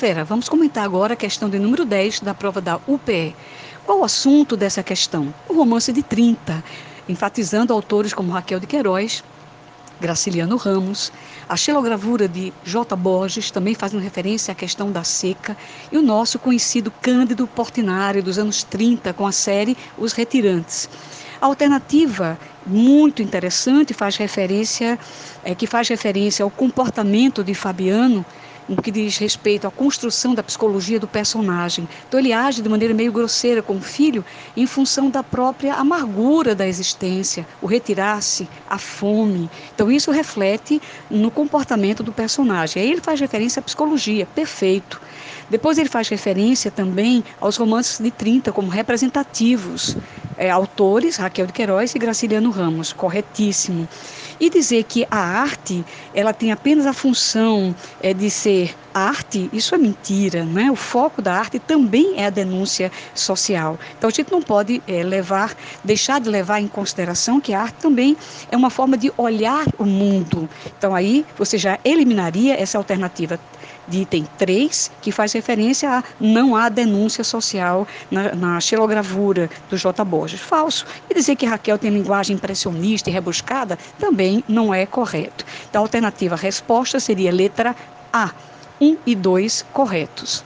fera. Vamos comentar agora a questão de número 10 da prova da UPE. Qual o assunto dessa questão? O romance de 30, enfatizando autores como Raquel de Queiroz, Graciliano Ramos, a xilogravura de J. Borges, também fazendo referência à questão da seca, e o nosso conhecido Cândido Portinari, dos anos 30, com a série Os Retirantes. A alternativa muito interessante faz referência, é, que faz referência ao comportamento de Fabiano no que diz respeito à construção da psicologia do personagem. Então ele age de maneira meio grosseira com o filho em função da própria amargura da existência, o retirar-se, a fome. Então isso reflete no comportamento do personagem. Aí ele faz referência à psicologia, perfeito. Depois ele faz referência também aos romances de 30 como representativos. É, autores, Raquel de Queiroz e Graciliano Ramos, corretíssimo. E dizer que a arte, ela tem apenas a função é, de ser arte, isso é mentira, né? O foco da arte também é a denúncia social. Então a gente não pode é, levar, deixar de levar em consideração que a arte também é uma forma de olhar o mundo. Então aí você já eliminaria essa alternativa de item 3, que faz referência a não há denúncia social na, na xilogravura do J. Borges. Falso. E dizer que Raquel tem linguagem impressionista e rebuscada também não é correto. Então, a alternativa resposta seria letra A, 1 e 2 corretos.